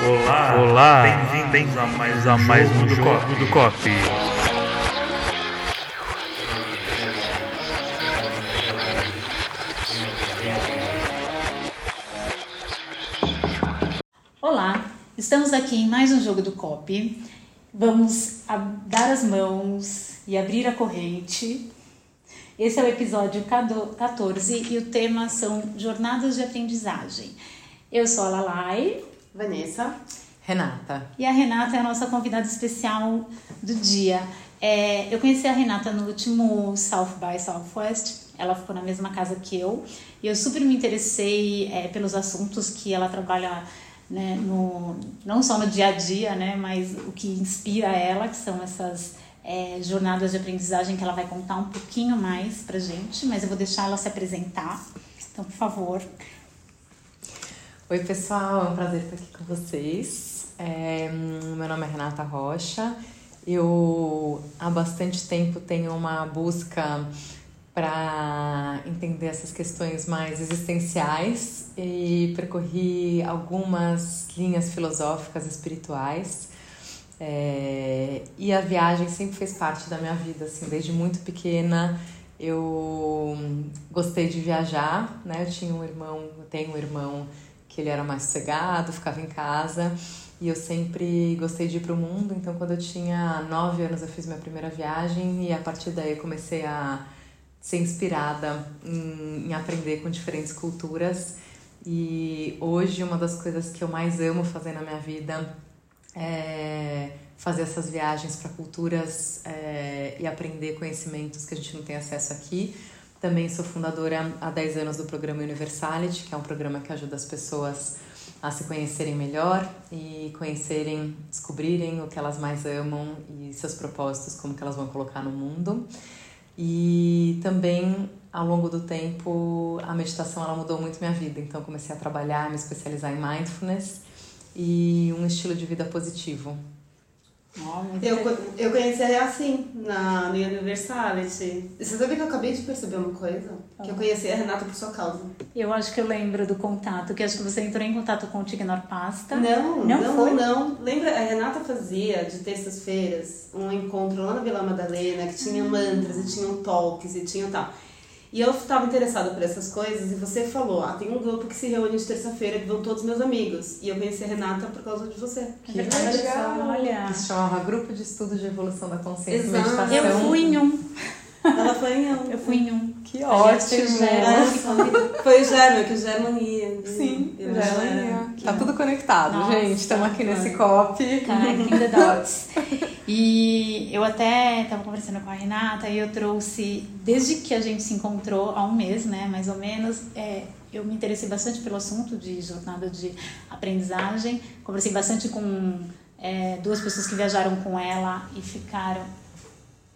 Olá, olá, bem-vindos a mais, a mais um jogo do Cop. Olá, estamos aqui em mais um jogo do COP. Vamos dar as mãos e abrir a corrente. Esse é o episódio 14 e o tema são jornadas de aprendizagem. Eu sou a Lalai. Vanessa. Renata. E a Renata é a nossa convidada especial do dia. É, eu conheci a Renata no último South by Southwest. Ela ficou na mesma casa que eu. E eu super me interessei é, pelos assuntos que ela trabalha né, no, não só no dia a dia, né, mas o que inspira ela, que são essas é, jornadas de aprendizagem que ela vai contar um pouquinho mais pra gente, mas eu vou deixar ela se apresentar. Então, por favor. Oi, pessoal, é um prazer estar aqui com vocês. É, meu nome é Renata Rocha. Eu há bastante tempo tenho uma busca para entender essas questões mais existenciais e percorri algumas linhas filosóficas espirituais. É, e a viagem sempre fez parte da minha vida, assim, desde muito pequena eu gostei de viajar, né? Eu tinha um irmão, eu tenho um irmão que ele era mais sossegado, ficava em casa. E eu sempre gostei de ir para o mundo, então quando eu tinha nove anos eu fiz minha primeira viagem e a partir daí eu comecei a ser inspirada em, em aprender com diferentes culturas. E hoje uma das coisas que eu mais amo fazer na minha vida é fazer essas viagens para culturas é, e aprender conhecimentos que a gente não tem acesso aqui. Também sou fundadora há 10 anos do programa Universality, que é um programa que ajuda as pessoas a se conhecerem melhor e conhecerem, descobrirem o que elas mais amam e seus propósitos, como que elas vão colocar no mundo. E também ao longo do tempo a meditação ela mudou muito minha vida, então comecei a trabalhar, me especializar em mindfulness e um estilo de vida positivo. Oh, eu, eu conheci a assim, na, no Universality. Você sabe que eu acabei de perceber uma coisa? Oh. Que eu conheci a Renata por sua causa. Eu acho que eu lembro do contato, que acho que você entrou em contato com o Tignor Pasta. Não, não, não, foi? não. Lembra, a Renata fazia de terças-feiras um encontro lá na Vila Madalena, que tinha hum. mantras e tinha talks e tinha tal. E eu estava interessada por essas coisas e você falou, ah, tem um grupo que se reúne de terça-feira que vão todos meus amigos. E eu conheci a Renata por causa de você. Que verdade, legal. Olha. Que se chamava Grupo de Estudos de Evolução da Consciência Exato. e Meditação. Eu fui em um. Ela foi em um. Eu fui em um. Que ótimo! foi o Germa, que o Germa ia. Sim, o Germa Tá tudo conectado, Nossa, gente. Estamos aqui nesse copy. Connecting the dots. E eu até estava conversando com a Renata e eu trouxe, desde que a gente se encontrou há um mês, né, mais ou menos, é, eu me interessei bastante pelo assunto de jornada de aprendizagem. Conversei bastante com é, duas pessoas que viajaram com ela e ficaram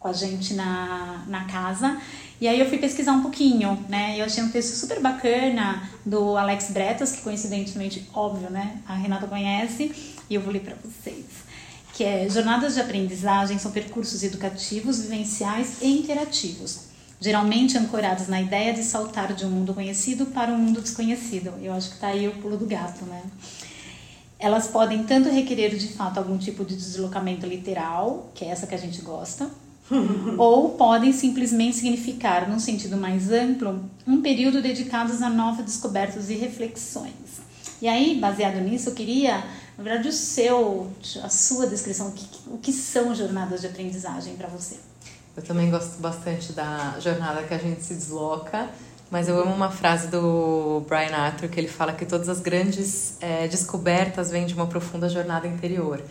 com a gente na, na casa. E aí eu fui pesquisar um pouquinho, né? Eu achei um texto super bacana do Alex Bretas, que coincidentemente, óbvio, né? A Renata conhece, e eu vou ler para vocês que é jornadas de aprendizagem são percursos educativos, vivenciais e interativos, geralmente ancorados na ideia de saltar de um mundo conhecido para um mundo desconhecido. Eu acho que está aí o pulo do gato, né? Elas podem tanto requerer de fato algum tipo de deslocamento literal, que é essa que a gente gosta, ou podem simplesmente significar, num sentido mais amplo, um período dedicado a novas descobertas e reflexões. E aí, baseado nisso, eu queria na verdade, o seu, a sua descrição, o que, o que são jornadas de aprendizagem para você? Eu também gosto bastante da jornada que a gente se desloca, mas eu amo uma frase do Brian Arthur que ele fala que todas as grandes é, descobertas vêm de uma profunda jornada interior.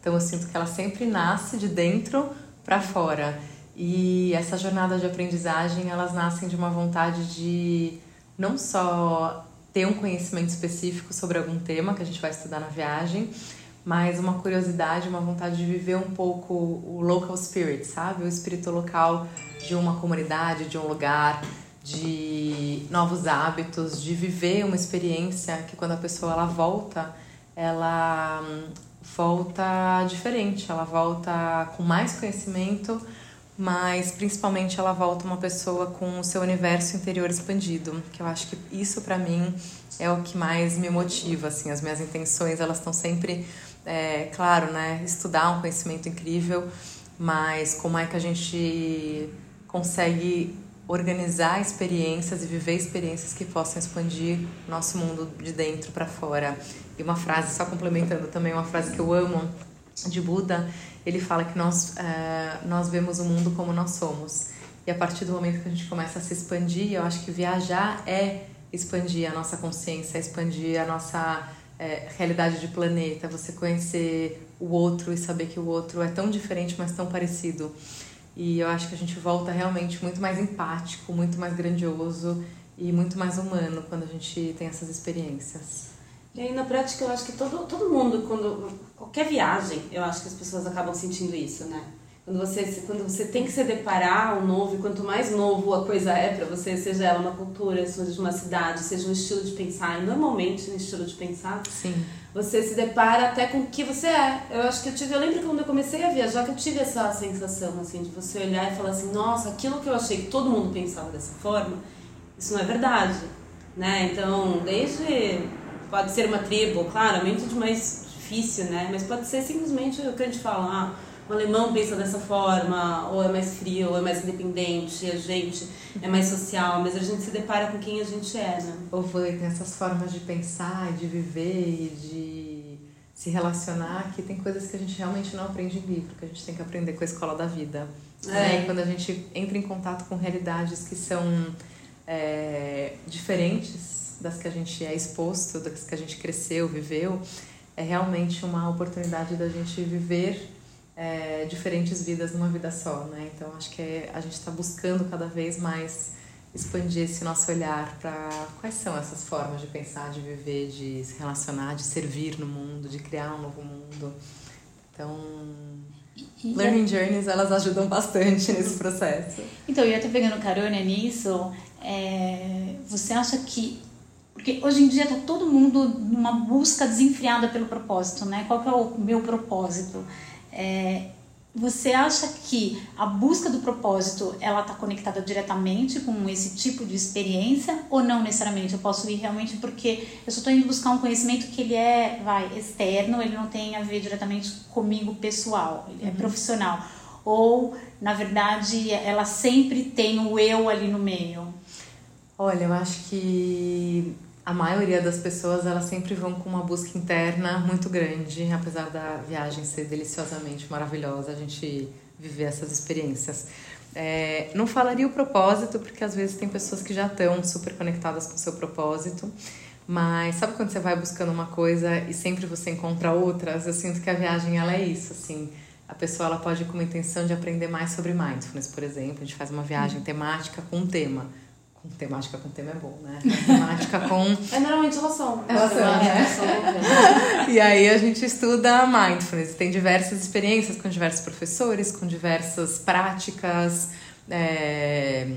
Então eu sinto que ela sempre nasce de dentro para fora. E essa jornada de aprendizagem, elas nascem de uma vontade de não só ter um conhecimento específico sobre algum tema que a gente vai estudar na viagem, mas uma curiosidade, uma vontade de viver um pouco o local spirit, sabe? O espírito local de uma comunidade, de um lugar, de novos hábitos, de viver uma experiência que quando a pessoa ela volta, ela hum, volta diferente, ela volta com mais conhecimento, mas principalmente ela volta uma pessoa com o seu universo interior expandido, que eu acho que isso para mim é o que mais me motiva, assim, as minhas intenções, elas estão sempre, é, claro, né, estudar um conhecimento incrível, mas como é que a gente consegue organizar experiências e viver experiências que possam expandir nosso mundo de dentro para fora. E uma frase, só complementando também, uma frase que eu amo de Buda, ele fala que nós, uh, nós vemos o mundo como nós somos. E a partir do momento que a gente começa a se expandir, eu acho que viajar é expandir a nossa consciência, é expandir a nossa é, realidade de planeta, você conhecer o outro e saber que o outro é tão diferente, mas tão parecido. E eu acho que a gente volta realmente muito mais empático, muito mais grandioso e muito mais humano quando a gente tem essas experiências. E aí, na prática, eu acho que todo, todo mundo, quando qualquer viagem, eu acho que as pessoas acabam sentindo isso, né? Quando você, quando você tem que se deparar ao novo, e quanto mais novo a coisa é para você, seja ela uma cultura, seja uma cidade, seja um estilo de pensar, e normalmente um estilo de pensar, Sim. você se depara até com o que você é. Eu acho que eu tive, eu lembro que quando eu comecei a viajar, que eu tive essa sensação, assim, de você olhar e falar assim, nossa, aquilo que eu achei que todo mundo pensava dessa forma, isso não é verdade, né? Então, desde Pode ser uma tribo, claramente de mais difícil, né? Mas pode ser simplesmente o que a gente fala, ah, o alemão pensa dessa forma, ou é mais frio, ou é mais independente, a gente é mais social, mas a gente se depara com quem a gente é, né? Ou foi, tem essas formas de pensar, de viver de se relacionar, que tem coisas que a gente realmente não aprende em livro, que a gente tem que aprender com a escola da vida. É. Né? E quando a gente entra em contato com realidades que são é, diferentes das que a gente é exposto, das que a gente cresceu, viveu, é realmente uma oportunidade da gente viver é, diferentes vidas numa vida só, né? Então acho que é, a gente está buscando cada vez mais expandir esse nosso olhar para quais são essas formas de pensar, de viver, de se relacionar, de servir no mundo, de criar um novo mundo. Então, e, learning journeys elas ajudam bastante nesse processo. Então, eu até pegando carona nisso, é, você acha que porque hoje em dia está todo mundo numa busca desenfreada pelo propósito, né? Qual é o meu propósito? É, você acha que a busca do propósito ela está conectada diretamente com esse tipo de experiência ou não necessariamente? Eu posso ir realmente porque eu só estou indo buscar um conhecimento que ele é, vai, externo, ele não tem a ver diretamente comigo pessoal, ele é uhum. profissional. Ou, na verdade, ela sempre tem o eu ali no meio? Olha, eu acho que a maioria das pessoas elas sempre vão com uma busca interna muito grande, apesar da viagem ser deliciosamente maravilhosa, a gente viver essas experiências. É, não falaria o propósito, porque às vezes tem pessoas que já estão super conectadas com o seu propósito, mas sabe quando você vai buscando uma coisa e sempre você encontra outras? Eu sinto que a viagem ela é isso, assim. A pessoa ela pode ir com uma intenção de aprender mais sobre mindfulness, por exemplo. A gente faz uma viagem temática com um tema com temática com tema é bom, né? temática com. É normalmente relação. Relação, né? e aí a gente estuda mindfulness. Tem diversas experiências com diversos professores, com diversas práticas, é,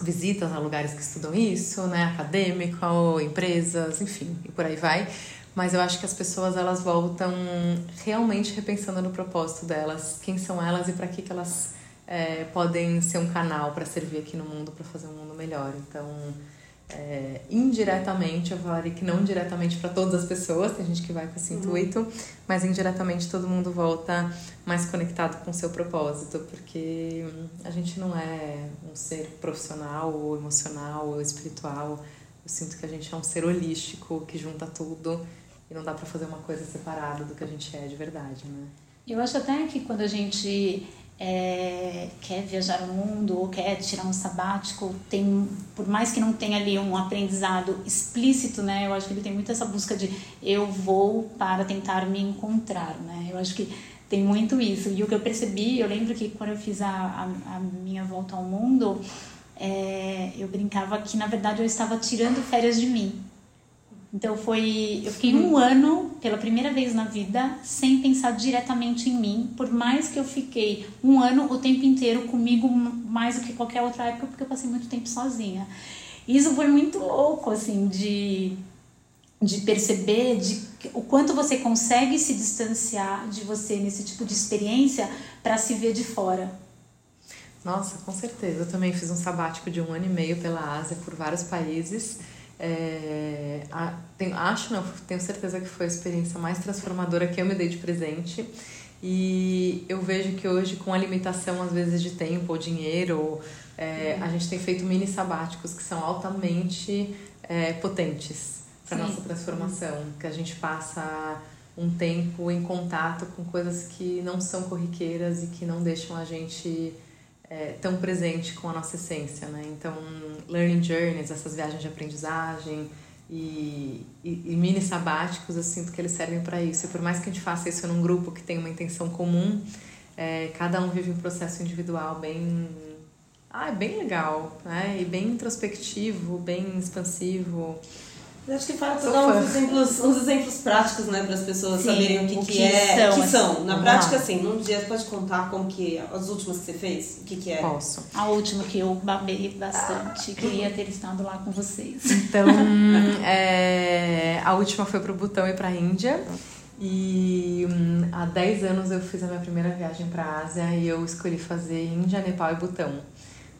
visitas a lugares que estudam isso, né? Acadêmica, ou empresas, enfim, e por aí vai. Mas eu acho que as pessoas elas voltam realmente repensando no propósito delas, quem são elas e para que, que elas é, podem ser um canal para servir aqui no mundo, para fazer um mundo melhor. Então, é, indiretamente, eu falaria que não diretamente para todas as pessoas, tem gente que vai com esse uhum. intuito, mas indiretamente todo mundo volta mais conectado com o seu propósito, porque a gente não é um ser profissional, ou emocional, ou espiritual. Eu sinto que a gente é um ser holístico que junta tudo e não dá para fazer uma coisa separada do que a gente é de verdade, né? Eu acho até que quando a gente é, quer viajar o mundo ou quer tirar um sabático, tem, por mais que não tenha ali um aprendizado explícito, né? Eu acho que ele tem muito essa busca de eu vou para tentar me encontrar, né? Eu acho que tem muito isso. E o que eu percebi, eu lembro que quando eu fiz a, a, a minha volta ao mundo, é, eu brincava que na verdade eu estava tirando férias de mim. Então foi, eu fiquei um ano pela primeira vez na vida sem pensar diretamente em mim, por mais que eu fiquei um ano o tempo inteiro comigo mais do que qualquer outra época, porque eu passei muito tempo sozinha. E isso foi muito louco assim de de perceber de o quanto você consegue se distanciar de você nesse tipo de experiência para se ver de fora. Nossa, com certeza. Eu também fiz um sabático de um ano e meio pela Ásia, por vários países. É, a, tenho, acho, não, tenho certeza que foi a experiência mais transformadora que eu me dei de presente. E eu vejo que hoje, com a limitação, às vezes, de tempo ou dinheiro, é, a gente tem feito mini sabáticos que são altamente é, potentes para nossa transformação, que a gente passa um tempo em contato com coisas que não são corriqueiras e que não deixam a gente é, tão presente com a nossa essência, né? Então, learning journeys, essas viagens de aprendizagem e, e, e mini sabáticos, eu sinto que eles servem para isso. E por mais que a gente faça isso num grupo que tem uma intenção comum, é, cada um vive um processo individual bem, ah, bem legal, né? E bem introspectivo, bem expansivo. Eu acho que falta dar uns exemplos, uns exemplos práticos, né, para as pessoas Sim, saberem o que, o que, que é, são, que são. Assim, Na prática, assim, num dia você pode contar como que as últimas que você fez, o que que é? Posso. A última que eu babei bastante, queria ter estado lá com vocês. Então, é, a última foi pro Butão e pra Índia. E hum, há 10 anos eu fiz a minha primeira viagem para Ásia e eu escolhi fazer Índia, Nepal e Butão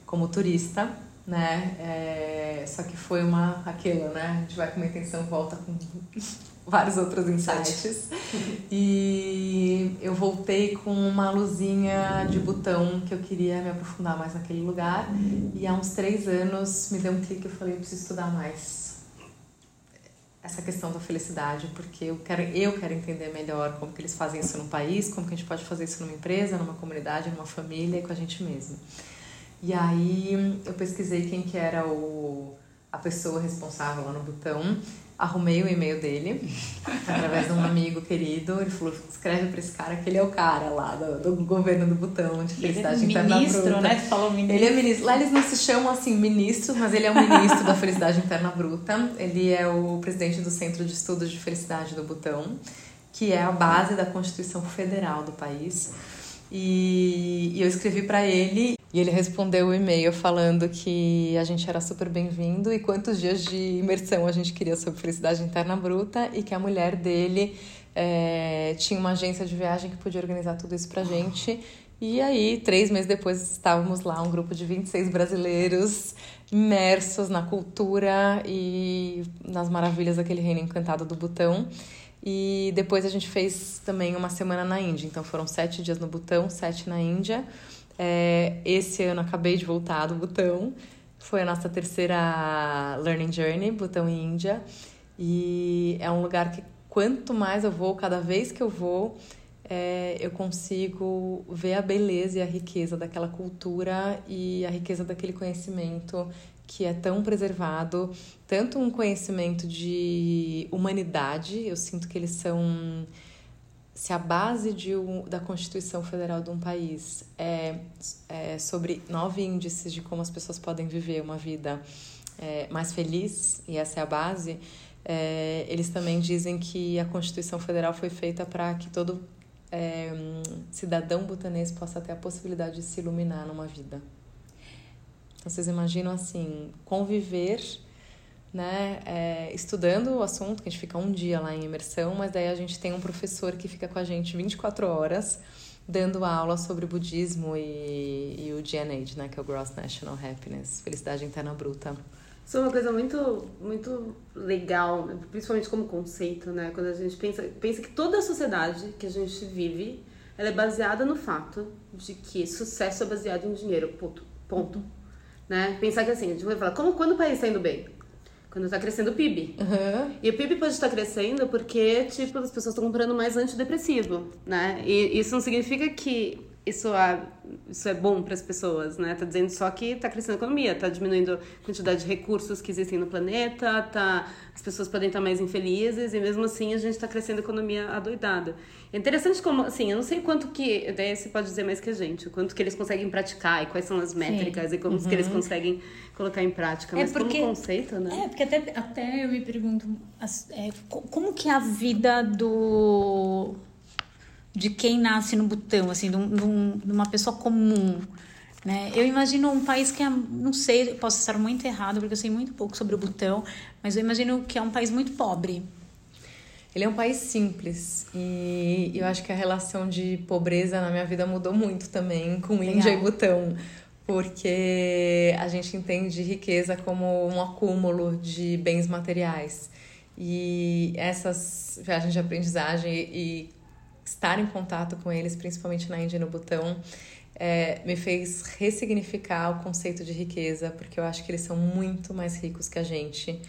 como turista né? É, só que foi uma aquilo, né? A gente vai com uma intenção, volta com vários outros insights. e eu voltei com uma luzinha de botão que eu queria me aprofundar mais naquele lugar. E há uns três anos me deu um clique, eu falei, eu preciso estudar mais essa questão da felicidade, porque eu quero, eu quero entender melhor como que eles fazem isso no país, como que a gente pode fazer isso numa empresa, numa comunidade, numa família e com a gente mesmo. E aí eu pesquisei quem que era o, a pessoa responsável lá no botão, arrumei o e-mail dele através de um amigo querido. Ele falou: escreve para esse cara que ele é o cara lá do, do governo do botão de felicidade ele é interna ministro, bruta. né? Tu falou ministro. Ele é ministro. Lá eles não se chamam assim ministros, mas ele é o ministro da felicidade interna bruta. Ele é o presidente do Centro de Estudos de Felicidade do Butão, que é a base da Constituição Federal do país. E, e eu escrevi para ele e ele respondeu o e-mail falando que a gente era super bem-vindo e quantos dias de imersão a gente queria sobre felicidade interna bruta e que a mulher dele é, tinha uma agência de viagem que podia organizar tudo isso pra gente. E aí, três meses depois, estávamos lá, um grupo de 26 brasileiros imersos na cultura e nas maravilhas daquele reino encantado do Butão. E depois a gente fez também uma semana na Índia. Então foram sete dias no Butão, sete na Índia. É, esse ano acabei de voltar do Butão. Foi a nossa terceira Learning Journey, Butão e Índia. E é um lugar que quanto mais eu vou, cada vez que eu vou, é, eu consigo ver a beleza e a riqueza daquela cultura e a riqueza daquele conhecimento que é tão preservado, tanto um conhecimento de humanidade, eu sinto que eles são se a base de um, da Constituição Federal de um país é, é, sobre nove índices de como as pessoas podem viver uma vida é, mais feliz, e essa é a base, é, eles também dizem que a Constituição Federal foi feita para que todo é, cidadão butanês possa ter a possibilidade de se iluminar numa vida. Então, vocês imaginam assim, conviver né, é, estudando o assunto, que a gente fica um dia lá em imersão, mas daí a gente tem um professor que fica com a gente 24 horas dando aula sobre budismo e, e o GNH, né, que é o Gross National Happiness, felicidade interna bruta. Isso é uma coisa muito, muito legal, principalmente como conceito, né? Quando a gente pensa, pensa que toda a sociedade que a gente vive, ela é baseada no fato de que sucesso é baseado em dinheiro, ponto. ponto. Né? Pensar que assim, a gente vai falar, como quando o país está indo bem? Quando está crescendo o PIB. Uhum. E o PIB pode estar crescendo porque, tipo, as pessoas estão comprando mais antidepressivo, né? E isso não significa que isso é, isso é bom para as pessoas, né? Tá dizendo só que está crescendo a economia, está diminuindo a quantidade de recursos que existem no planeta, tá, as pessoas podem estar mais infelizes e mesmo assim a gente está crescendo a economia adoidada. É interessante como, assim, eu não sei quanto que, daí você pode dizer mais que a gente, quanto que eles conseguem praticar e quais são as métricas Sim. e como uhum. que eles uhum. conseguem colocar em prática, é mas é porque, como conceito, né? É, porque até, até eu me pergunto, é, como que é a vida do... de quem nasce no Butão, assim, de, um, de uma pessoa comum, né? Eu imagino um país que é, não sei, posso estar muito errado, porque eu sei muito pouco sobre o Butão, mas eu imagino que é um país muito pobre, ele é um país simples e eu acho que a relação de pobreza na minha vida mudou muito também com Legal. Índia e Butão. porque a gente entende riqueza como um acúmulo de bens materiais. E essas viagens de aprendizagem e estar em contato com eles, principalmente na Índia e no Butão, é, me fez ressignificar o conceito de riqueza, porque eu acho que eles são muito mais ricos que a gente,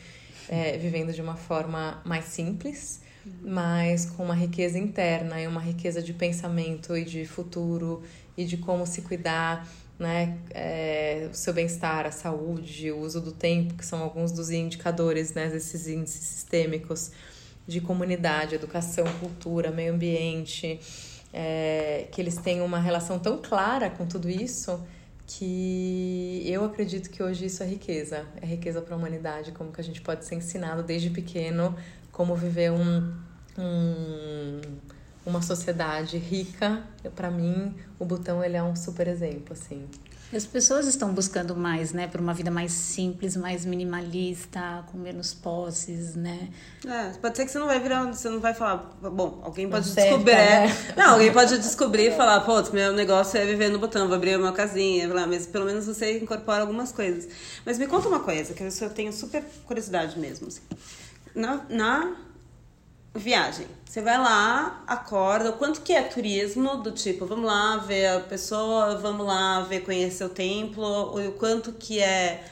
é, vivendo de uma forma mais simples, mas com uma riqueza interna e uma riqueza de pensamento e de futuro e de como se cuidar, né? É, o seu bem-estar, a saúde, o uso do tempo, que são alguns dos indicadores, né? Desses índices sistêmicos de comunidade, educação, cultura, meio ambiente é, que eles têm uma relação tão clara com tudo isso que eu acredito que hoje isso é riqueza, é riqueza para a humanidade, como que a gente pode ser ensinado desde pequeno como viver um, um uma sociedade rica. Para mim, o Butão ele é um super exemplo, assim. As pessoas estão buscando mais, né, por uma vida mais simples, mais minimalista, com menos posses, né? É, pode ser que você não vai virar, você não vai falar, bom, alguém pode não descobrir, certa, né? não, alguém pode descobrir e falar, pô, meu negócio é viver no botão, vou abrir uma casinha, mas pelo menos você incorpora algumas coisas. Mas me conta uma coisa, que eu tenho super curiosidade mesmo. Assim. Na, na viagem. Você vai lá, acorda. Quanto que é turismo do tipo, vamos lá ver a pessoa, vamos lá ver conhecer o templo, ou o quanto que é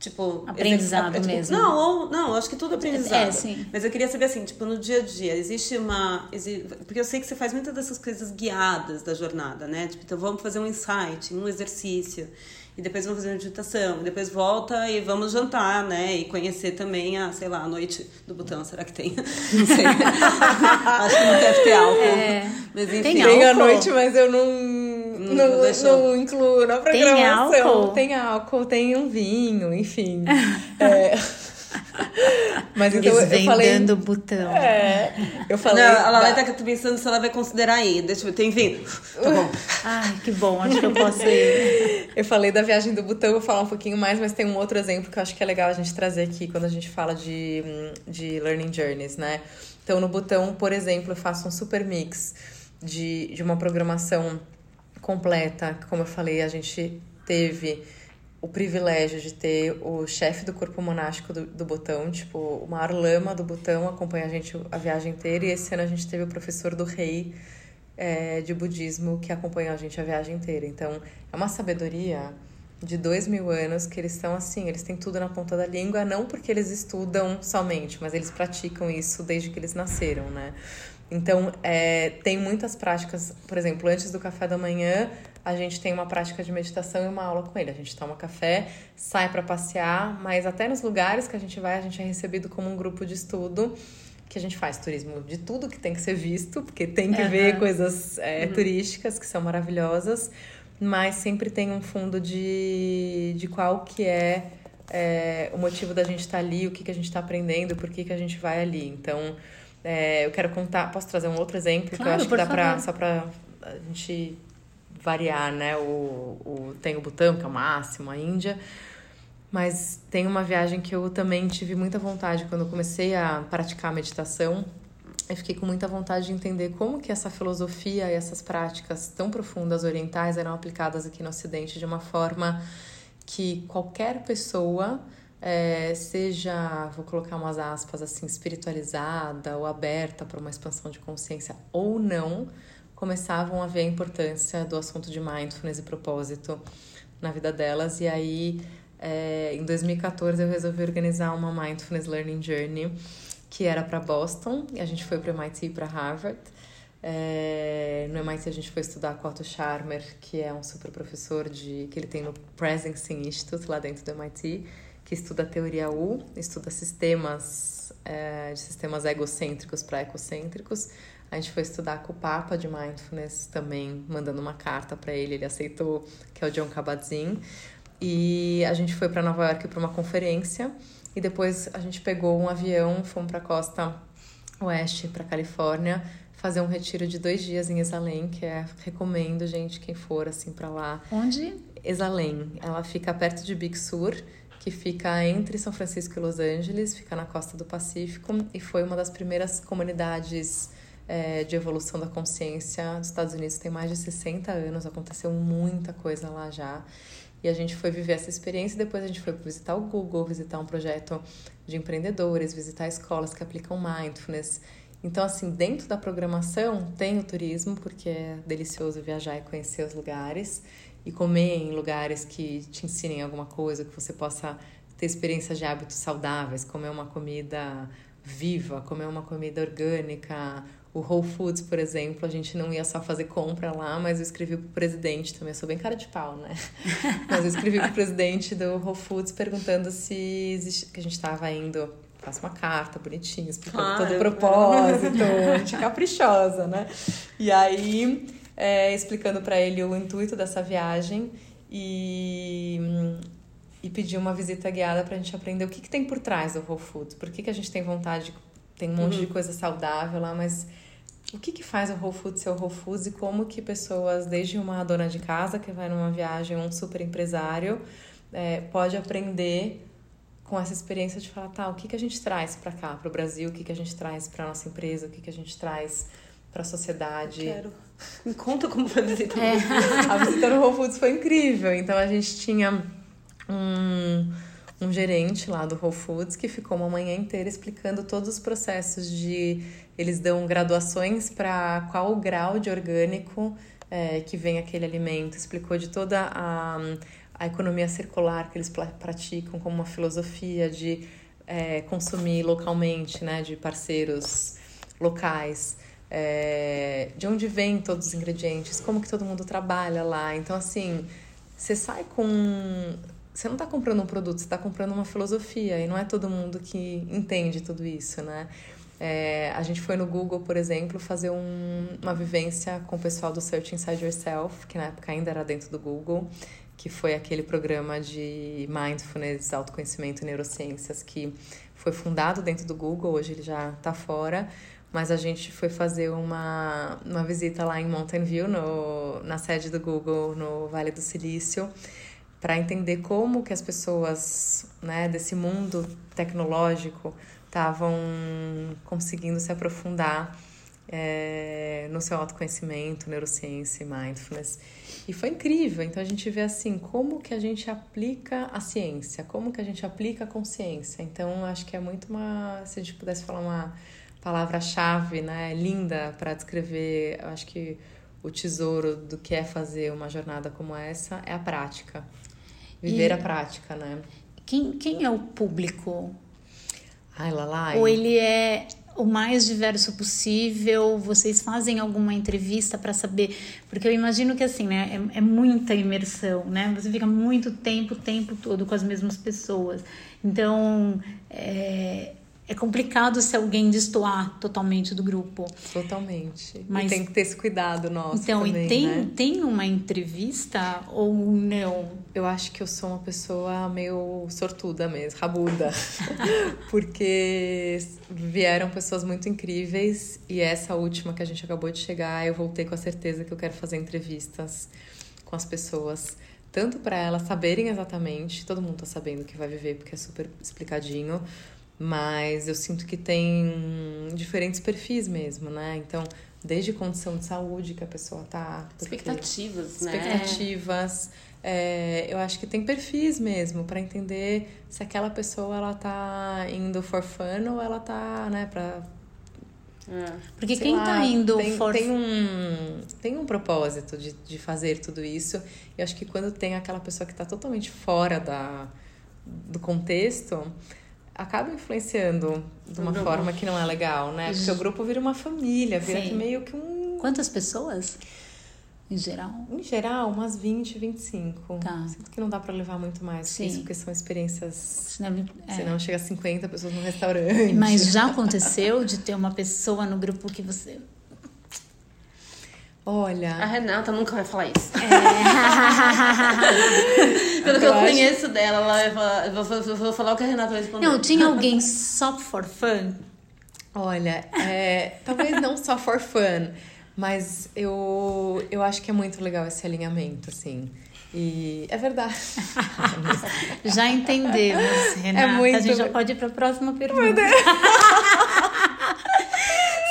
tipo aprendizado tipo, mesmo. Não, ou, não, acho que tudo é aprendizado. É, sim. Mas eu queria saber assim, tipo, no dia a dia, existe uma, existe, porque eu sei que você faz muitas dessas coisas guiadas da jornada, né? Tipo, então vamos fazer um insight, um exercício e depois vamos fazer meditação, e depois volta e vamos jantar, né? E conhecer também a, sei lá, a noite do Butão, será que tem? Não sei. Acho que não deve ter álcool. É. Mas enfim. Tem, tem a noite, mas eu não, não, não, não incluo na programação. Tem álcool? Tem álcool, tem um vinho, enfim. é. Mas então eu falei. o botão. É. Eu falei. Não, ela vai estar tá pensando se ela vai considerar aí. Deixa eu ver. Tem vinho. Tá bom. Ai, que bom. Acho que eu posso ir. Eu falei da viagem do botão, vou falar um pouquinho mais, mas tem um outro exemplo que eu acho que é legal a gente trazer aqui quando a gente fala de, de learning journeys, né? Então, no botão, por exemplo, eu faço um super mix de, de uma programação completa. Como eu falei, a gente teve o privilégio de ter o chefe do corpo monástico do, do Botão, tipo, o maior lama do Botão acompanha a gente a viagem inteira, e esse ano a gente teve o professor do rei é, de budismo que acompanhou a gente a viagem inteira. Então, é uma sabedoria de dois mil anos que eles estão assim, eles têm tudo na ponta da língua, não porque eles estudam somente, mas eles praticam isso desde que eles nasceram, né? Então, é, tem muitas práticas, por exemplo, antes do café da manhã, a gente tem uma prática de meditação e uma aula com ele. A gente toma café, sai para passear, mas até nos lugares que a gente vai, a gente é recebido como um grupo de estudo que a gente faz turismo de tudo que tem que ser visto, porque tem que uhum. ver coisas é, uhum. turísticas que são maravilhosas, mas sempre tem um fundo de, de qual que é, é o motivo da gente estar tá ali, o que, que a gente está aprendendo, por que, que a gente vai ali. Então, é, eu quero contar, posso trazer um outro exemplo claro, que eu acho que dá para só para a gente variar, né? O, o, tem o Butão, que é o máximo, a Índia. Mas tem uma viagem que eu também tive muita vontade quando eu comecei a praticar a meditação. Eu fiquei com muita vontade de entender como que essa filosofia e essas práticas tão profundas orientais eram aplicadas aqui no Ocidente de uma forma que qualquer pessoa, é, seja, vou colocar umas aspas assim, espiritualizada ou aberta para uma expansão de consciência ou não, começavam a ver a importância do assunto de mindfulness e propósito na vida delas. E aí, é, em 2014, eu resolvi organizar uma Mindfulness Learning Journey que era para Boston e a gente foi para MIT e para Harvard. É, no MIT a gente foi estudar com Otto Scharmer, que é um super professor de que ele tem no Presencing Institute lá dentro do MIT, que estuda a teoria U, estuda sistemas é, de sistemas egocêntricos para ecocêntricos. A gente foi estudar com o Papa de Mindfulness também, mandando uma carta para ele, ele aceitou, que é o John Kabat-Zinn. E a gente foi para Nova York para uma conferência e depois a gente pegou um avião, fomos para a costa oeste, para Califórnia, fazer um retiro de dois dias em Exalém, que é recomendo gente quem for assim para lá. Onde? Exalém. Ela fica perto de Big Sur, que fica entre São Francisco e Los Angeles, fica na costa do Pacífico e foi uma das primeiras comunidades é, de evolução da consciência dos Estados Unidos tem mais de 60 anos, aconteceu muita coisa lá já. E a gente foi viver essa experiência e depois a gente foi visitar o Google, visitar um projeto de empreendedores, visitar escolas que aplicam mindfulness. Então, assim, dentro da programação tem o turismo, porque é delicioso viajar e conhecer os lugares e comer em lugares que te ensinem alguma coisa, que você possa ter experiências de hábitos saudáveis, comer uma comida viva, comer uma comida orgânica. O Whole Foods, por exemplo, a gente não ia só fazer compra lá, mas eu escrevi pro presidente também. Eu sou bem cara de pau, né? mas eu escrevi pro presidente do Whole Foods perguntando se existe, que a gente estava indo faço uma carta bonitinha, explicando claro, todo o propósito, a gente é caprichosa, né? E aí, é, explicando para ele o intuito dessa viagem e e pedir uma visita guiada para a gente aprender o que, que tem por trás do Whole Foods. Por que, que a gente tem vontade, tem um monte uhum. de coisa saudável lá, mas o que, que faz o Whole Foods ser o Whole Foods e como que pessoas, desde uma dona de casa que vai numa viagem, um super empresário, é, pode aprender com essa experiência de falar, tá, o que, que a gente traz para cá, para o Brasil, o que, que a gente traz para nossa empresa, o que, que a gente traz para a sociedade. Quero. Me conta como foi a visita. É. a visita no Whole Foods foi incrível. Então a gente tinha um, um gerente lá do Whole Foods que ficou uma manhã inteira explicando todos os processos de. Eles dão graduações para qual grau de orgânico é, que vem aquele alimento, explicou de toda a, a economia circular que eles praticam como uma filosofia de é, consumir localmente, né, de parceiros locais. É, de onde vêm todos os ingredientes, como que todo mundo trabalha lá. Então, assim, você sai com você não está comprando um produto, você está comprando uma filosofia e não é todo mundo que entende tudo isso, né? É, a gente foi no Google, por exemplo, fazer um, uma vivência com o pessoal do Search Inside Yourself, que na época ainda era dentro do Google, que foi aquele programa de mindfulness, autoconhecimento e neurociências que foi fundado dentro do Google, hoje ele já está fora, mas a gente foi fazer uma, uma visita lá em Mountain View, no, na sede do Google, no Vale do Silício, para entender como que as pessoas né, desse mundo tecnológico estavam conseguindo se aprofundar é, no seu autoconhecimento, neurociência e mindfulness. E foi incrível. Então a gente vê assim como que a gente aplica a ciência, como que a gente aplica a consciência. Então acho que é muito uma, se a gente pudesse falar uma palavra-chave, né, linda para descrever, acho que o tesouro do que é fazer uma jornada como essa é a prática. Viver e a prática, né? Quem, quem é o público? Ai, Lalai. Ou ele é o mais diverso possível? Vocês fazem alguma entrevista para saber? Porque eu imagino que assim, né, é, é, muita imersão, né? Você fica muito tempo, o tempo todo com as mesmas pessoas. Então, é, é complicado se alguém destoar totalmente do grupo. Totalmente. Mas e tem que ter esse cuidado nosso. Então, também, e tem, né? tem uma entrevista ou não? Eu acho que eu sou uma pessoa meio sortuda mesmo, rabuda. Porque vieram pessoas muito incríveis e essa última que a gente acabou de chegar, eu voltei com a certeza que eu quero fazer entrevistas com as pessoas tanto para elas saberem exatamente, todo mundo tá sabendo que vai viver porque é super explicadinho, mas eu sinto que tem diferentes perfis mesmo, né? Então, desde condição de saúde que a pessoa tá. Expectativas, né? Expectativas. É, eu acho que tem perfis mesmo para entender se aquela pessoa ela tá indo for fun ou ela tá, né, pra. É. Porque quem lá, tá indo tem, for tem um tem um propósito de, de fazer tudo isso. E acho que quando tem aquela pessoa que tá totalmente fora da, do contexto, acaba influenciando de uma forma que não é legal, né? Porque o grupo vira uma família, vira que meio que um. Quantas pessoas? Em geral? Em geral, umas 20, 25. Tá. Sinto que não dá para levar muito mais Sim. isso, porque são experiências. Senão, é. Senão chega a 50 pessoas no restaurante. Mas já aconteceu de ter uma pessoa no grupo que você Olha. A Renata nunca vai falar isso. É. Pelo eu que eu acho... conheço dela, ela vai eu vou, vou falar o que a Renata vai responder. Não, tinha alguém só for fun? Olha, é, talvez não só for fun, mas eu, eu acho que é muito legal esse alinhamento, assim. E é verdade. já entendemos, Renata. É muito... A gente já pode ir para a próxima pergunta.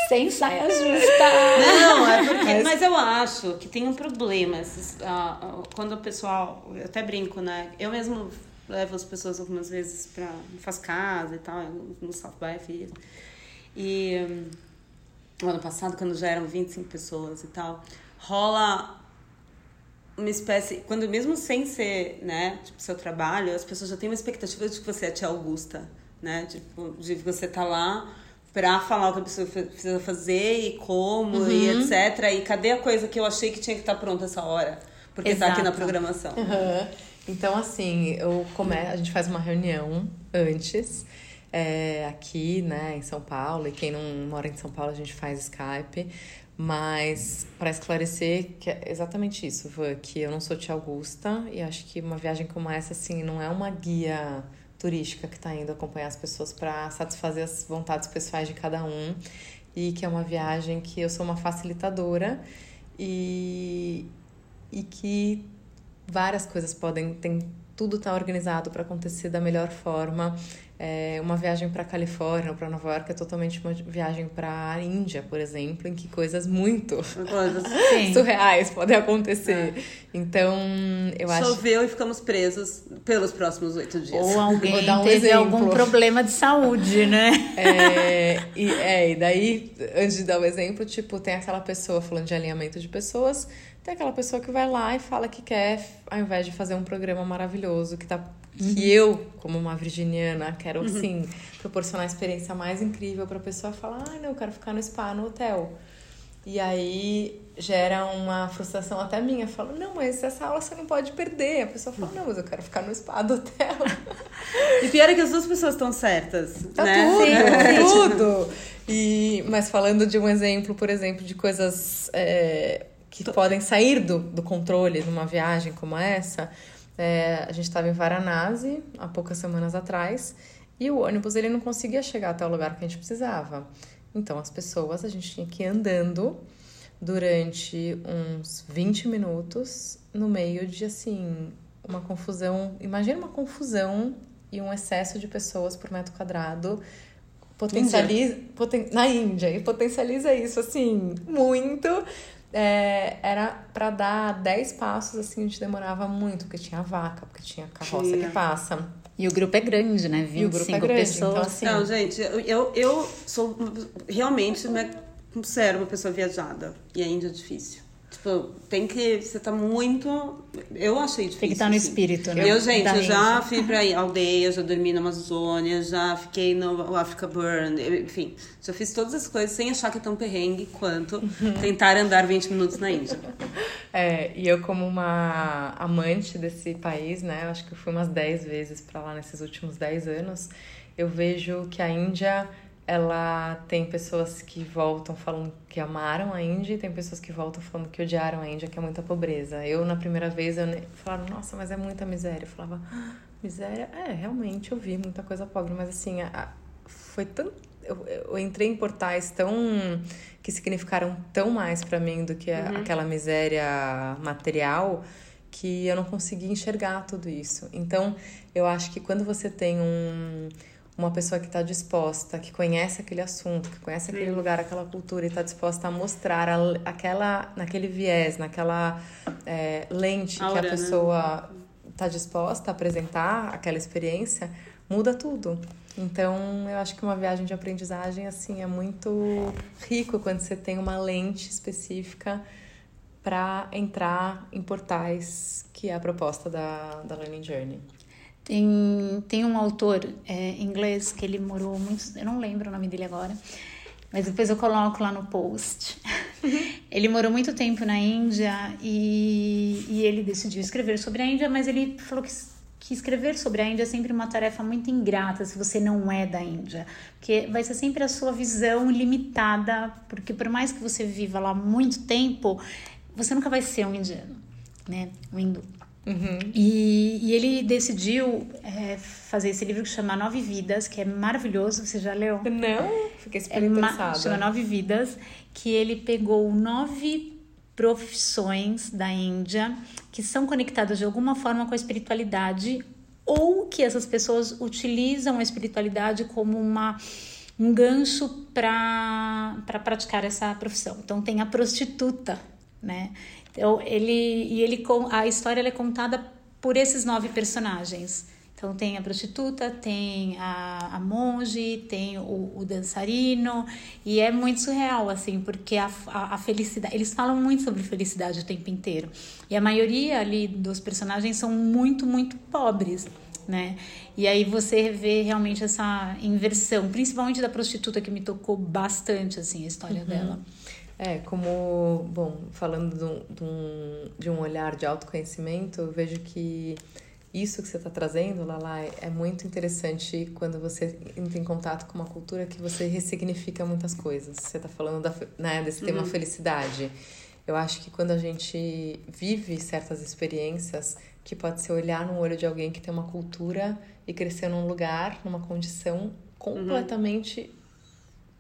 Sem saia justa. Não, é porque. Mas eu acho que tem um problema. esses, ah, quando o pessoal. Eu até brinco, né? Eu mesmo levo as pessoas algumas vezes pra. Faz casa e tal, no South by fiz. E. o ano passado, quando já eram 25 pessoas e tal, rola uma espécie. Quando mesmo sem ser, né, tipo, seu trabalho, as pessoas já têm uma expectativa de que você é a tia Augusta, né? Tipo, de que você tá lá pra falar o que a pessoa precisa fazer e como e etc. E cadê a coisa que eu achei que tinha que estar pronta essa hora? Porque tá aqui na Exato. programação. Aham. Então, assim, eu come... a gente faz uma reunião antes, é, aqui, né, em São Paulo, e quem não mora em São Paulo, a gente faz Skype. Mas, para esclarecer, que é exatamente isso, que eu não sou tia Augusta, e acho que uma viagem como essa, assim, não é uma guia turística que está indo acompanhar as pessoas para satisfazer as vontades pessoais de cada um, e que é uma viagem que eu sou uma facilitadora e, e que várias coisas podem tem tudo está organizado para acontecer da melhor forma é, uma viagem para Califórnia ou para Nova York é totalmente uma viagem para a Índia por exemplo em que coisas muito surreais podem acontecer então eu acho Choveu e ficamos presos pelos próximos oito dias. Ou alguém Vou dar um teve exemplo. algum problema de saúde, né? É, e, é, e daí, antes de dar o exemplo, tipo, tem aquela pessoa falando de alinhamento de pessoas, tem aquela pessoa que vai lá e fala que quer, ao invés de fazer um programa maravilhoso, que tá. Que eu, como uma virginiana, quero, assim, proporcionar a experiência mais incrível pra pessoa falar, ah, não, eu quero ficar no spa, no hotel. E aí gera uma frustração até minha. Eu falo, não, mas essa aula você não pode perder. A pessoa fala, não, mas eu quero ficar no spa do hotel. E pior é que as duas pessoas estão certas. Tá né? tudo, tudo. E, mas falando de um exemplo, por exemplo, de coisas é, que podem sair do, do controle numa viagem como essa, é, a gente estava em Varanasi há poucas semanas atrás e o ônibus ele não conseguia chegar até o lugar que a gente precisava. Então as pessoas, a gente tinha que ir andando durante uns 20 minutos no meio de assim uma confusão. Imagina uma confusão e um excesso de pessoas por metro quadrado. Potencializa, poten, na Índia, e potencializa isso assim muito. É, era para dar 10 passos assim, a gente demorava muito, porque tinha vaca, porque tinha carroça Tinha. que passa. E o grupo é grande, né? 25 E o grupo é grande, pessoas. então, assim, Não, gente, eu, eu, sou realmente, né, sério, uma pessoa viajada. E a Índia é difícil. Tipo, tem que. Você tá muito. Eu achei difícil. Tem que estar no assim. espírito, né? Eu, gente, eu já fui pra aldeia, já dormi na Amazônia, já fiquei no Africa Burn, enfim, já fiz todas as coisas sem achar que é tão perrengue quanto tentar andar 20 minutos na Índia. É, e eu como uma amante desse país, né, acho que eu fui umas 10 vezes para lá nesses últimos 10 anos, eu vejo que a Índia, ela tem pessoas que voltam falando que amaram a Índia e tem pessoas que voltam falando que odiaram a Índia, que é muita pobreza. Eu, na primeira vez, eu ne- falaram, nossa, mas é muita miséria. Eu falava, "Ah, miséria? É, realmente, eu vi muita coisa pobre, mas assim, a- foi tão eu, eu entrei em portais tão que significaram tão mais para mim do que a- aquela miséria material que eu não consegui enxergar tudo isso. Então, eu acho que quando você tem um, uma pessoa que está disposta, que conhece aquele assunto, que conhece aquele lugar, aquela cultura e está disposta a mostrar a- aquela, naquele viés, naquela é, lente Aura, que né? a pessoa está disposta a apresentar aquela experiência, muda tudo. Então, eu acho que uma viagem de aprendizagem assim é muito rico quando você tem uma lente específica para entrar em portais, que é a proposta da, da Learning Journey. Tem, tem um autor é, inglês que ele morou muito. Eu não lembro o nome dele agora, mas depois eu coloco lá no post. ele morou muito tempo na Índia e, e ele decidiu escrever sobre a Índia, mas ele falou que, que escrever sobre a Índia é sempre uma tarefa muito ingrata se você não é da Índia, porque vai ser sempre a sua visão limitada, porque por mais que você viva lá muito tempo, você nunca vai ser um indiano, né? Um hindu. E, e ele decidiu é, fazer esse livro que chama Nove Vidas, que é maravilhoso. Você já leu? Não, fiquei super É interessada. chama Nove Vidas, que ele pegou nove profissões da Índia que são conectadas de alguma forma com a espiritualidade ou que essas pessoas utilizam a espiritualidade como uma um gancho para pra praticar essa profissão. Então tem a prostituta, né? Então ele e ele a história é contada por esses nove personagens. Então tem a prostituta, tem a, a monge, tem o, o, dançarino, e é muito surreal, assim, porque a, a, a, felicidade. Eles falam muito sobre felicidade o tempo inteiro. E a maioria ali dos personagens são muito, muito pobres. Né? E aí você vê realmente essa inversão, principalmente da prostituta que me tocou bastante assim a história uhum. dela. É, como, bom, falando de um, de um, de um olhar de autoconhecimento, eu vejo que isso que você está trazendo, Lala, é muito interessante quando você entra em contato com uma cultura que você ressignifica muitas coisas. Você está falando da, né, desse tema uhum. felicidade. Eu acho que quando a gente vive certas experiências, que pode ser olhar no olho de alguém que tem uma cultura e crescer num lugar, numa condição completamente uhum.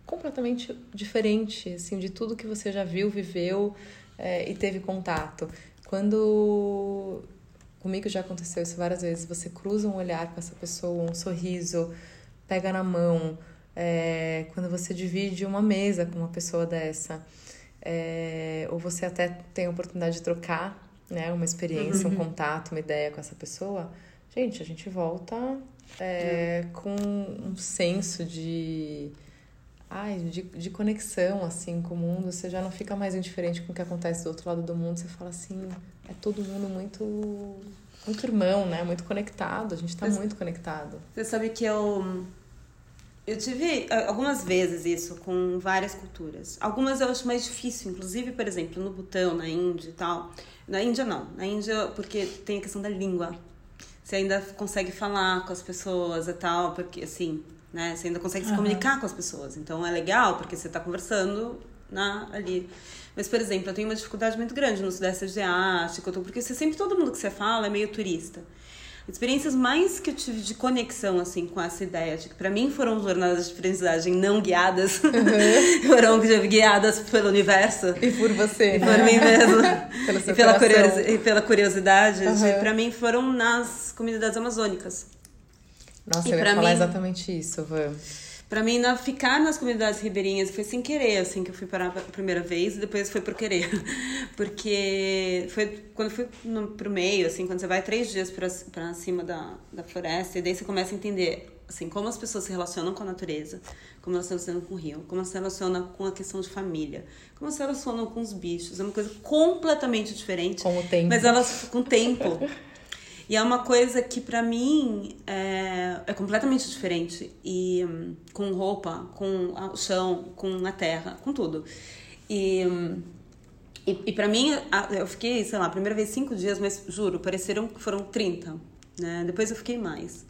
Completamente diferente assim de tudo que você já viu, viveu é, e teve contato. Quando Comigo já aconteceu isso várias vezes. Você cruza um olhar com essa pessoa, um sorriso, pega na mão. É, quando você divide uma mesa com uma pessoa dessa, é, ou você até tem a oportunidade de trocar né, uma experiência, uhum. um contato, uma ideia com essa pessoa, gente, a gente volta é, uhum. com um senso de, ai, de, de conexão assim com o mundo. Você já não fica mais indiferente com o que acontece do outro lado do mundo. Você fala assim, é todo mundo muito muito irmão, né? Muito conectado. A gente tá muito conectado. Você sabe que eu eu tive algumas vezes isso com várias culturas. Algumas eu acho mais difícil, inclusive, por exemplo, no Butão, na Índia e tal. Na Índia não. Na Índia porque tem a questão da língua. Você ainda consegue falar com as pessoas e tal, porque assim, né? Você ainda consegue se comunicar com as pessoas. Então é legal porque você tá conversando na ali. Mas, por exemplo, eu tenho uma dificuldade muito grande no Sudeste Asiático, porque você, sempre todo mundo que você fala é meio turista. Experiências mais que eu tive de conexão, assim, com essa ideia de que pra mim foram jornadas de aprendizagem não guiadas, uhum. foram guiadas pelo universo. E por você. E por mim mesmo. e, pela curiosidade, e pela curiosidade. Uhum. Pra mim foram nas comunidades amazônicas. Nossa, e eu ia falar mim, exatamente isso, Van para mim na, ficar nas comunidades ribeirinhas foi sem querer assim que eu fui parar a primeira vez e depois foi por querer. Porque foi quando fui no, pro meio assim quando você vai três dias para cima da, da floresta e daí você começa a entender assim como as pessoas se relacionam com a natureza como elas se relacionam com o rio como elas se relacionam com a questão de família como elas se relacionam com os bichos. É uma coisa completamente diferente. Com o tempo. Mas elas com o tempo E é uma coisa que para mim é, é, completamente diferente. E hum, com roupa, com o chão, com a terra, com tudo. E, hum, e, e para mim, eu fiquei, sei lá, a primeira vez cinco dias, mas juro, pareceram que foram 30. Né? Depois eu fiquei mais.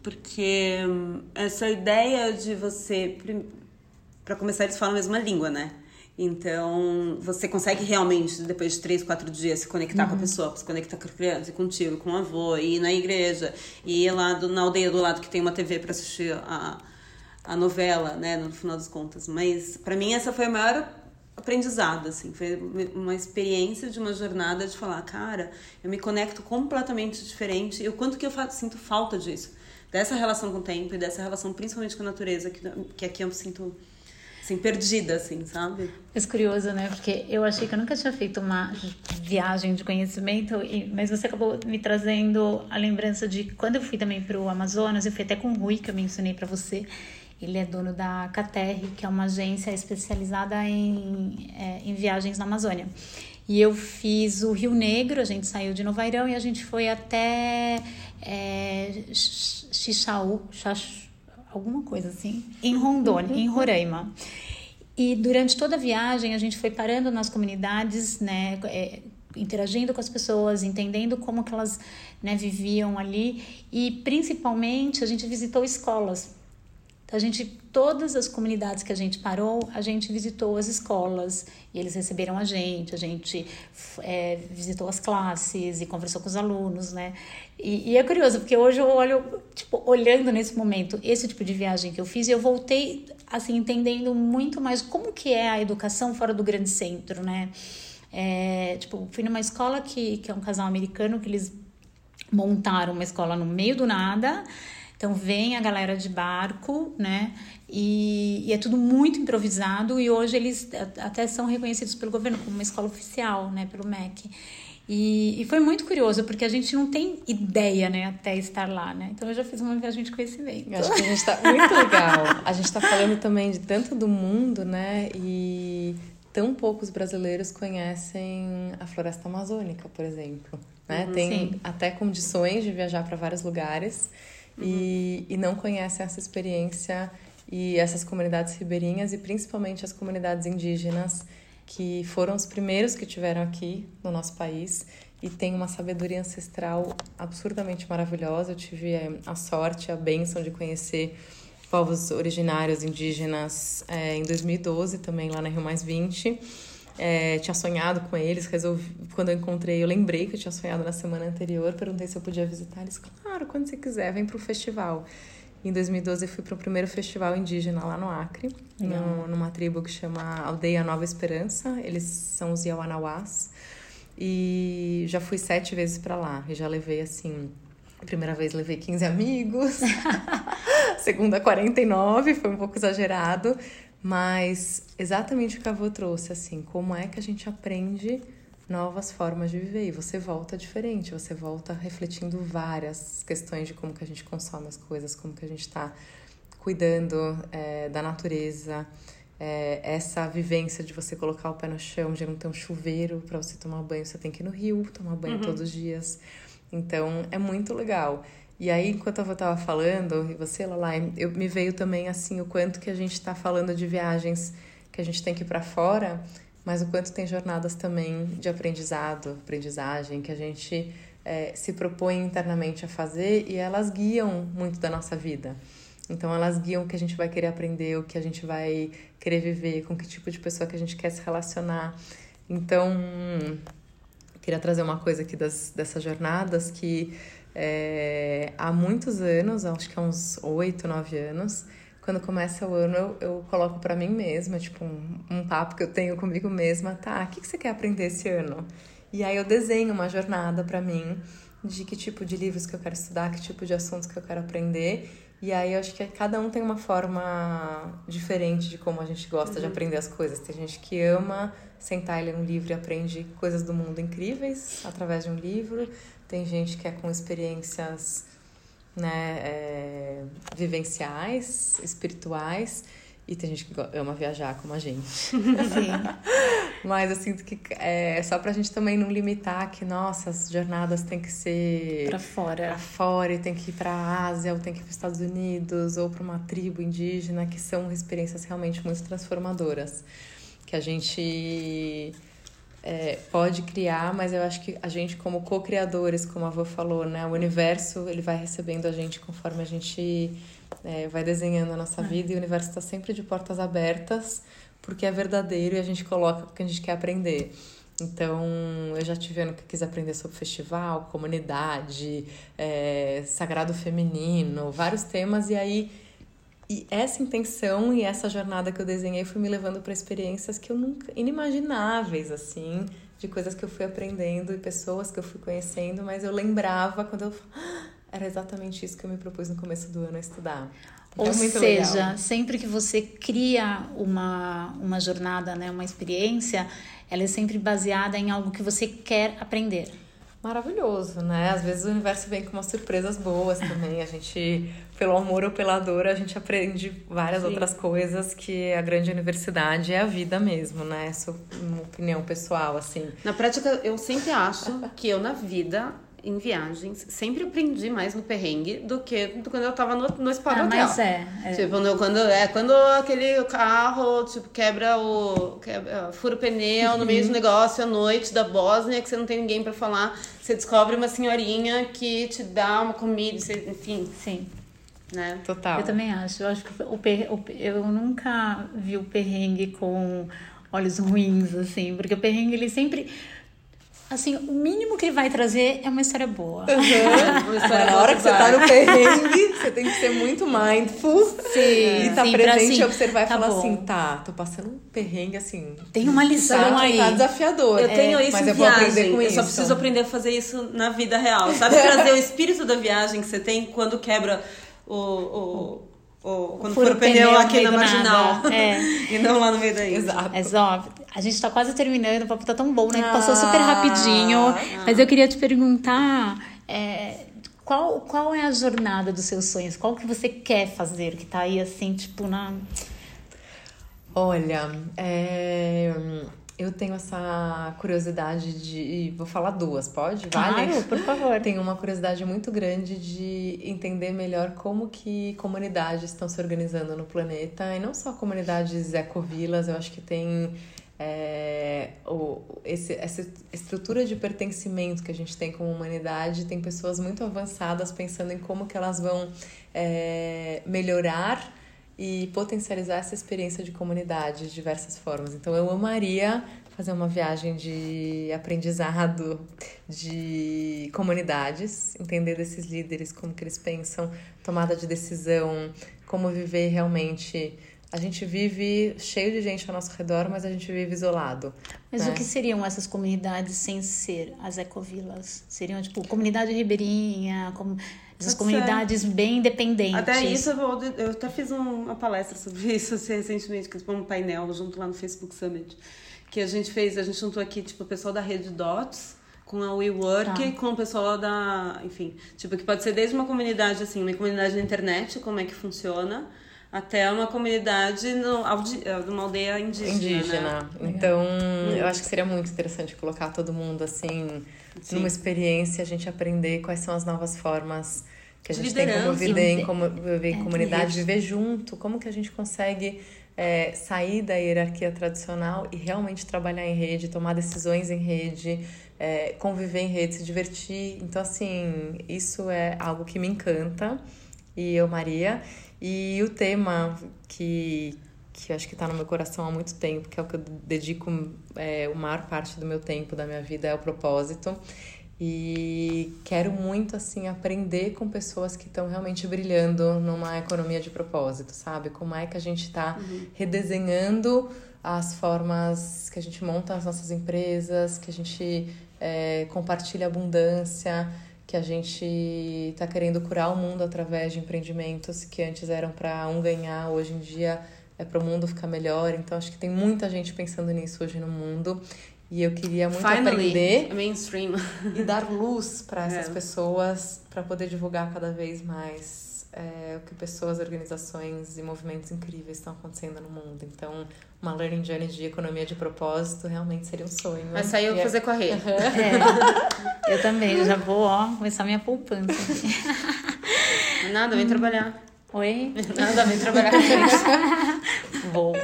Porque hum, essa ideia de você. Para começar, eles falam a mesma língua, né? Então, você consegue realmente, depois de três, quatro dias, se conectar uhum. com a uhum. pessoa, se conectar com a criança, contigo, com o avô, ir na igreja, e ir lá do, na aldeia do lado que tem uma TV para assistir a, a novela, né, no final das contas. Mas, para mim, essa foi a maior aprendizado, assim. Foi uma experiência de uma jornada de falar, cara, eu me conecto completamente diferente e o quanto que eu sinto falta disso. Dessa relação com o tempo e dessa relação principalmente com a natureza, que, que aqui eu sinto assim, perdida, assim, sabe? É curioso, né? Porque eu achei que eu nunca tinha feito uma viagem de conhecimento, mas você acabou me trazendo a lembrança de quando eu fui também para o Amazonas, eu fui até com o Rui, que eu mencionei para você. Ele é dono da Caterre, que é uma agência especializada em, é, em viagens na Amazônia. E eu fiz o Rio Negro, a gente saiu de Novairão e a gente foi até é, Xixaú, Xaxu, alguma coisa assim, em Rondônia, em Roraima. E durante toda a viagem a gente foi parando nas comunidades, né, é, interagindo com as pessoas, entendendo como que elas né, viviam ali e principalmente a gente visitou escolas então, a gente, todas as comunidades que a gente parou, a gente visitou as escolas e eles receberam a gente, a gente é, visitou as classes e conversou com os alunos, né? E, e, é curioso, porque hoje eu olho, tipo, olhando nesse momento, esse tipo de viagem que eu fiz, eu voltei, assim, entendendo muito mais como que é a educação fora do grande centro, né? É, tipo, fui numa escola que, que é um casal americano que eles montaram uma escola no meio do nada, Então vem a galera de barco, né? E, e, é tudo muito improvisado e hoje eles até são reconhecidos pelo governo como uma escola oficial, né? Pelo MEC. E, e, foi muito curioso, porque a gente não tem ideia, né, até estar lá, né? Então eu já fiz uma viagem de conhecimento. Eu acho que a gente tá muito legal. A gente tá falando também de tanto do mundo, né? E tão poucos brasileiros conhecem a floresta amazônica, por exemplo. Né? Uhum, tem sim. até condições de viajar para vários lugares uhum. e, e não conhecem essa experiência e essas comunidades ribeirinhas e principalmente as comunidades indígenas que foram os primeiros que tiveram aqui no nosso país e tem uma sabedoria ancestral absurdamente maravilhosa. Eu tive eh, a sorte, a bênção de conhecer povos originários indígenas é, em 2012, também lá na Rio Mais 20. É, tinha sonhado com eles, resolvi, quando eu encontrei, eu lembrei que eu tinha sonhado na semana anterior, perguntei se eu podia visitar eles. Claro, quando você quiser, vem para o festival. Em 2012 eu fui para o primeiro festival indígena lá no Acre, no, numa tribo que chama Aldeia Nova Esperança. Eles são os Yawanawás. E já fui sete vezes para lá. E já levei assim. A primeira vez levei 15 amigos, segunda 49, foi um pouco exagerado, mas exatamente o que a avó trouxe, assim, como é que a gente aprende novas formas de viver. E você volta diferente, você volta refletindo várias questões de como que a gente consome as coisas, como que a gente está cuidando é, da natureza. É, essa vivência de você colocar o pé no chão, de não ter um chuveiro para você tomar banho, você tem que ir no rio tomar banho uhum. todos os dias. Então é muito legal. E aí, enquanto eu estava falando, e você, Lalai, eu me veio também assim o quanto que a gente está falando de viagens que a gente tem que ir para fora mas o quanto tem jornadas também de aprendizado, aprendizagem, que a gente é, se propõe internamente a fazer e elas guiam muito da nossa vida. Então, elas guiam o que a gente vai querer aprender, o que a gente vai querer viver, com que tipo de pessoa que a gente quer se relacionar. Então, queria trazer uma coisa aqui das, dessas jornadas que é, há muitos anos, acho que há uns oito, nove anos, quando começa o ano, eu, eu coloco para mim mesma, tipo, um, um, papo que eu tenho comigo mesma, tá? O que, que você quer aprender esse ano? E aí eu desenho uma jornada para mim de que tipo de livros que eu quero estudar, que tipo de assuntos que eu quero aprender. E aí eu acho que cada um tem uma forma diferente de como a gente gosta uhum. de aprender as coisas. Tem gente que ama sentar e ler um livro e aprende coisas do mundo incríveis através de um livro. Tem gente que é com experiências né, é, vivenciais, espirituais, e tem gente que ama viajar como a gente. Sim. Mas eu sinto que é só pra gente também não limitar que, nossa, as jornadas têm que ser. Pra fora. Pra fora, e tem que ir pra Ásia, ou tem que ir pros Estados Unidos, ou pra uma tribo indígena, que são experiências realmente muito transformadoras. Que a gente é, pode criar, mas eu acho que a gente como co-criadores, como a avó falou, né, o universo ele vai recebendo a gente conforme a gente é, vai desenhando a nossa vida e o universo está sempre de portas abertas porque é verdadeiro e a gente coloca porque a gente quer aprender. Então, eu já tive ano que quis aprender sobre festival, comunidade, é, sagrado feminino, vários temas, e aí e essa intenção e essa jornada que eu desenhei foi me levando para experiências que eu nunca inimagináveis assim, de coisas que eu fui aprendendo e pessoas que eu fui conhecendo, mas eu lembrava quando eu ah, era exatamente isso que eu me propus no começo do ano a estudar. Então, Ou seja, legal. sempre que você cria uma, uma jornada, né, uma experiência, ela é sempre baseada em algo que você quer aprender maravilhoso, né? Às vezes o universo vem com umas surpresas boas também. A gente, pelo amor ou pela dor, a gente aprende várias Sim. outras coisas que a grande universidade é a vida mesmo, né? Essa é uma opinião pessoal, assim. Na prática, eu sempre acho que eu na vida em viagens, sempre aprendi mais no perrengue do que quando eu tava no, no spa ah, hotel. Mas é, é. Tipo, quando, quando, é, quando aquele carro, tipo, quebra o... Quebra, fura o pneu no meio do negócio à noite da Bósnia, que você não tem ninguém para falar. Você descobre uma senhorinha que te dá uma comida, você, enfim. Sim. Né? Total. Eu também acho. Eu acho que o, per, o eu nunca vi o perrengue com olhos ruins, assim, porque o perrengue ele sempre assim, o mínimo que ele vai trazer é uma história boa. Uhum. História na hora que você tá no perrengue, você tem que ser muito mindful. Sim. E tá sim, presente assim, e observar tá e falar bom. assim, tá, tô passando um perrengue assim. Tem uma lição tá, aí. Tá desafiador. Eu tenho é, isso mas em eu vou viagem. aprender com eu isso. só preciso aprender a fazer isso na vida real. Sabe trazer o espírito da viagem que você tem quando quebra o, o, o quando for o pneu no aqui na marginal. É. E não lá no meio da. Exato. Mas ó, a gente tá quase terminando, o papo tá tão bom, né? Que passou Ah. super rapidinho. Mas eu queria te perguntar. é, qual, qual é a jornada dos seus sonhos? Qual que você quer fazer? Que tá aí assim, tipo, na. Olha, é, eu tenho essa curiosidade de. Vou falar duas, pode? Vale? Claro, por favor. Tenho uma curiosidade muito grande de entender melhor como que comunidades estão se organizando no planeta. E não só comunidades ecovilas, eu acho que tem é, o, esse, essa estrutura de pertencimento que a gente tem como humanidade. Tem pessoas muito avançadas pensando em como que elas vão é, melhorar e potencializar essa experiência de comunidade de diversas formas. Então eu amaria fazer uma viagem de aprendizado de comunidades, entender desses líderes como que eles pensam, tomada de decisão, como viver realmente. A gente vive cheio de gente ao nosso redor, mas a gente vive isolado. Mas né? o que seriam essas comunidades sem ser as ecovilas? Seriam, tipo, comunidade ribeirinha, como essas Pode ser. comunidades bem independentes. Até isso, eu, eu até fiz um- uma palestra sobre isso assim, recentemente, que foi um painel junto lá no Facebook Summit. Que a gente fez, a gente juntou aqui, tipo, o pessoal da Rede Dots com a WeWork, Tá. com o pessoal da. Enfim, tipo, que pode ser desde uma comunidade, assim, uma comunidade na internet, como é que funciona, até uma comunidade no, audi- numa aldeia indígena. indígena. Né? Então, eu acho que seria muito interessante colocar todo mundo assim Sim. numa experiência, a gente aprender quais são as novas formas que a De gente tem como viver em, como, viver em é, comunidade, viver junto, como que a gente consegue é, sair da hierarquia tradicional e realmente trabalhar em rede, tomar decisões em rede, é, conviver em rede, se divertir. Então, assim, isso é algo que me encanta e eu, Maria. E o tema que, que acho que está no meu coração há muito tempo, que é o que eu dedico é, a maior parte do meu tempo, da minha vida, é o propósito. E quero muito, assim, aprender com pessoas que estão realmente brilhando numa economia de propósito, sabe? Como é que a gente está redesenhando as formas que a gente monta as nossas empresas, que a gente é, compartilha abundância, que a gente está querendo curar o mundo através de empreendimentos que antes eram para um ganhar, hoje em dia é para o mundo ficar melhor. Então acho que tem muita gente pensando nisso hoje no mundo e eu queria muito Finally, aprender mainstream. e dar luz para essas É. pessoas, para poder divulgar cada vez mais é, o que pessoas, organizações e movimentos incríveis estão acontecendo no mundo. Então, uma learning journey de economia de propósito realmente seria um sonho. Mas saiu E é- fazer a rede. É, eu também, já vou, ó, começar minha poupança. aqui. Nada, vem trabalhar. Oi? Nada, vem trabalhar com gente. Vou.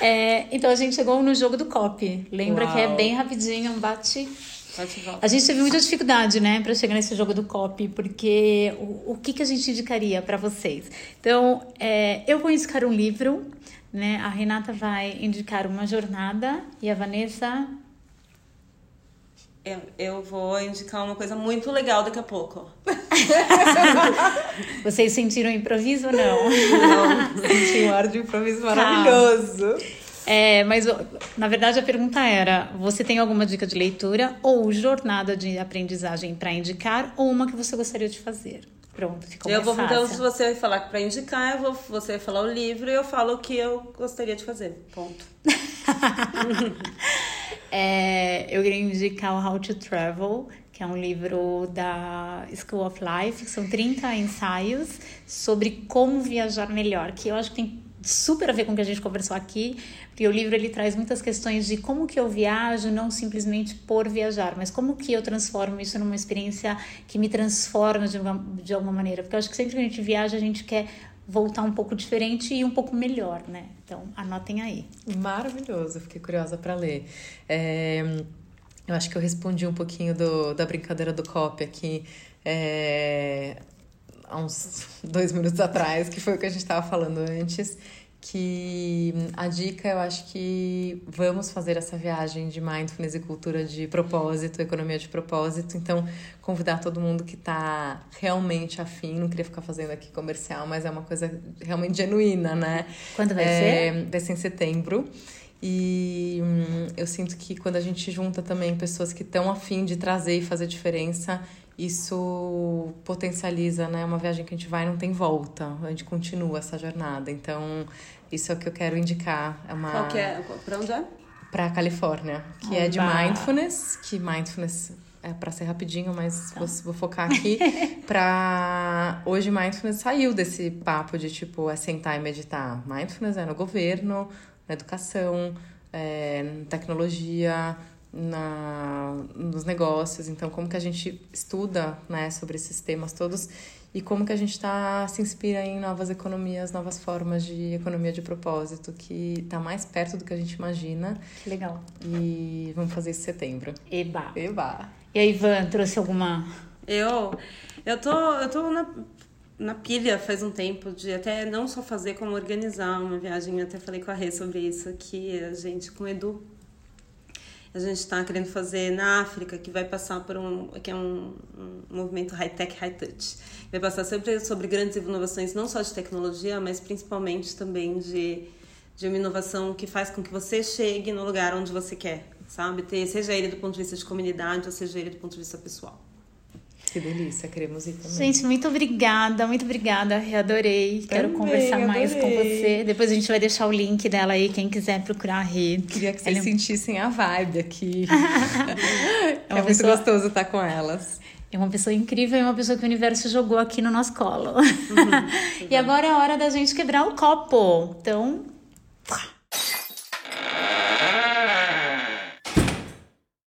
É, então a gente chegou no jogo do COP. Lembra Uau. que é bem rapidinho, um bate. Bate. A gente teve muita dificuldade, né, para chegar nesse jogo do COP, porque o, o que, que a gente indicaria para vocês? Então, é, eu vou indicar um livro, né? A Renata vai indicar uma jornada e a Vanessa. Eu, eu vou indicar uma coisa muito legal daqui a pouco. Vocês sentiram improviso ou não? Senti um ar de improviso maravilhoso. É, mas na verdade a pergunta era: você tem alguma dica de leitura ou jornada de aprendizagem para indicar ou uma que você gostaria de fazer? Pronto, ficou eu mais vou, então, se fácil. você falar pra indicar, eu vou, você vai falar o livro e eu falo o que eu gostaria de fazer. Ponto. É, eu queria indicar o How to Travel, que é um livro da School of Life, que são 30 ensaios sobre como viajar melhor, que eu acho que tem super a ver com o que a gente conversou aqui, porque o livro ele traz muitas questões de como que eu viajo, não simplesmente por viajar, mas como que eu transformo isso numa experiência que me transforma de, uma, de alguma maneira, porque eu acho que sempre que a gente viaja, a gente quer voltar um pouco diferente e um pouco melhor, né? Então, anotem aí. Maravilhoso, fiquei curiosa para ler. É, eu acho que eu respondi um pouquinho do, da brincadeira do copy aqui é, há uns dois minutos atrás, que foi o que a gente estava falando antes. Que a dica, eu acho que vamos fazer essa viagem de mindfulness e cultura de propósito, economia de propósito. Então, convidar todo mundo que está realmente afim, não queria ficar fazendo aqui comercial, mas é uma coisa realmente genuína, né? Quando vai É, ser? Vai ser em setembro. E hum, eu sinto que quando a gente junta também pessoas que estão afim de trazer e fazer diferença, isso potencializa, né? Uma viagem que a gente vai não tem volta, a gente continua essa jornada. Então, isso é o que eu quero indicar. É uma... Qual que é? Pra onde é? Pra Califórnia, que é de Oba! mindfulness, que mindfulness é para ser rapidinho, mas vou, vou focar aqui para hoje mindfulness saiu desse papo de tipo é sentar e meditar. Mindfulness é no governo, na educação, é, na tecnologia, na, nos negócios. Então, como que a gente estuda né, sobre esses temas todos e como que a gente tá, se inspira em novas economias, novas formas de economia de propósito, que está mais perto do que a gente imagina. Que legal. E vamos fazer isso em setembro. Eba. Eba! E aí, Ivan, trouxe alguma. Eu, eu tô, eu tô na, na pilha faz um tempo de até não só fazer, como organizar uma viagem. Eu até falei com a Rê sobre isso, que a gente, com o Edu, a gente está querendo fazer na África, que vai passar por um, que é um, um movimento high-tech, high-touch. Vai passar sempre sobre grandes inovações, não só de tecnologia, mas principalmente também de, de uma inovação que faz com que você chegue no lugar onde você quer, sabe? Ter, seja ele do ponto de vista de comunidade, ou seja ele do ponto de vista pessoal. Que delícia, queremos ir também. Gente, muito obrigada, muito obrigada. Adorei. Quero Também, conversar mais com adorei. você. Depois a gente vai deixar o link dela aí, quem quiser procurar a Rê. Queria que vocês Ela é- sentissem a vibe aqui. é muito pessoa- gostoso estar com elas. É uma pessoa incrível e uma pessoa que o universo jogou aqui no nosso colo. e agora é a hora da gente quebrar o copo. Então,